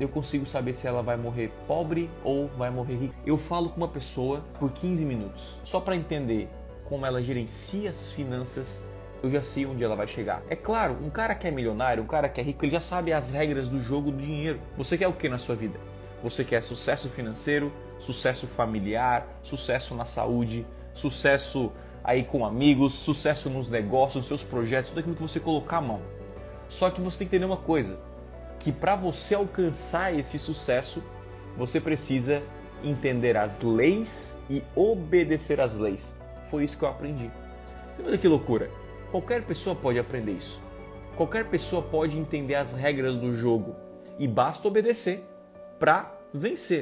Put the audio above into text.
eu consigo saber se ela vai morrer pobre ou vai morrer rica. Eu falo com uma pessoa por 15 minutos, só para entender como ela gerencia as finanças, eu já sei onde ela vai chegar. É claro, um cara que é milionário, um cara que é rico, ele já sabe as regras do jogo do dinheiro. Você quer o que na sua vida? Você quer sucesso financeiro, sucesso familiar, sucesso na saúde, sucesso aí com amigos, sucesso nos negócios, nos seus projetos, tudo aquilo que você colocar a mão. Só que você tem que entender uma coisa, que para você alcançar esse sucesso, você precisa entender as leis e obedecer às leis. Foi isso que eu aprendi. olha que loucura. Qualquer pessoa pode aprender isso. Qualquer pessoa pode entender as regras do jogo e basta obedecer para vencer.